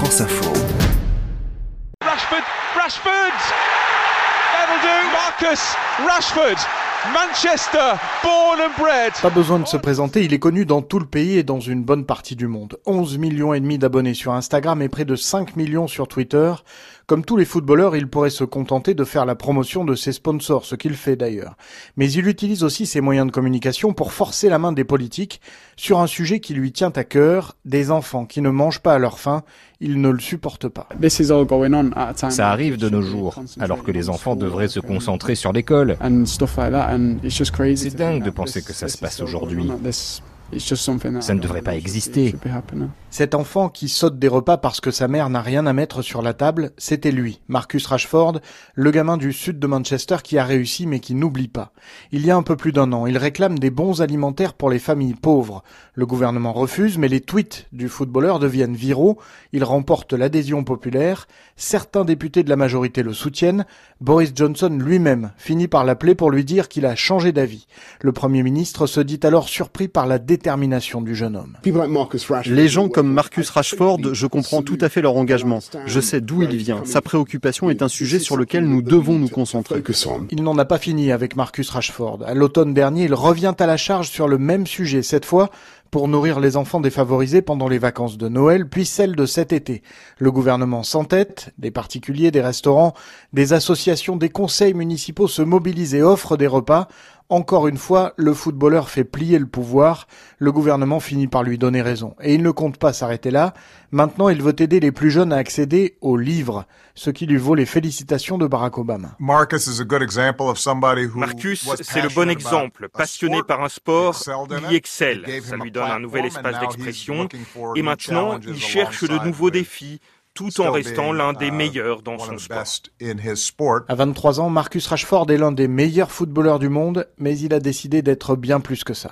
France Info. Rashford, Rashford, that'll do. Marcus Rashford. Manchester, born and bred. Pas besoin de se présenter, il est connu dans tout le pays et dans une bonne partie du monde. 11 millions et demi d'abonnés sur Instagram et près de 5 millions sur Twitter. Comme tous les footballeurs, il pourrait se contenter de faire la promotion de ses sponsors, ce qu'il fait d'ailleurs. Mais il utilise aussi ses moyens de communication pour forcer la main des politiques sur un sujet qui lui tient à cœur, des enfants qui ne mangent pas à leur faim, il ne le supporte pas. Ça arrive de nos jours, alors que les enfants devraient se concentrer sur l'école. C'est dingue de penser que ça se passe aujourd'hui. Ça ne devrait pas exister. Cet enfant qui saute des repas parce que sa mère n'a rien à mettre sur la table, c'était lui, Marcus Rashford, le gamin du sud de Manchester qui a réussi mais qui n'oublie pas. Il y a un peu plus d'un an, il réclame des bons alimentaires pour les familles pauvres. Le gouvernement refuse, mais les tweets du footballeur deviennent viraux, il remporte l'adhésion populaire, certains députés de la majorité le soutiennent, Boris Johnson lui-même finit par l'appeler pour lui dire qu'il a changé d'avis. Le Premier ministre se dit alors surpris par la détermination du jeune homme. Les gens comme Marcus Rashford, je comprends tout à fait leur engagement. Je sais d'où il vient. Sa préoccupation est un sujet sur lequel nous devons nous concentrer. Il n'en a pas fini avec Marcus Rashford. À l'automne dernier, il revient à la charge sur le même sujet, cette fois pour nourrir les enfants défavorisés pendant les vacances de Noël, puis celles de cet été. Le gouvernement s'entête, des particuliers, des restaurants, des associations, des conseils municipaux se mobilisent et offrent des repas. Encore une fois, le footballeur fait plier le pouvoir, le gouvernement finit par lui donner raison. Et il ne compte pas s'arrêter là, maintenant il veut aider les plus jeunes à accéder aux livres, ce qui lui vaut les félicitations de Barack Obama. Marcus, c'est le bon exemple, passionné par un sport, il y excelle, ça lui donne un nouvel espace d'expression, et maintenant il cherche de nouveaux défis, tout en restant l'un des uh, meilleurs dans son sport. À 23 ans, Marcus Rashford est l'un des meilleurs footballeurs du monde, mais il a décidé d'être bien plus que ça.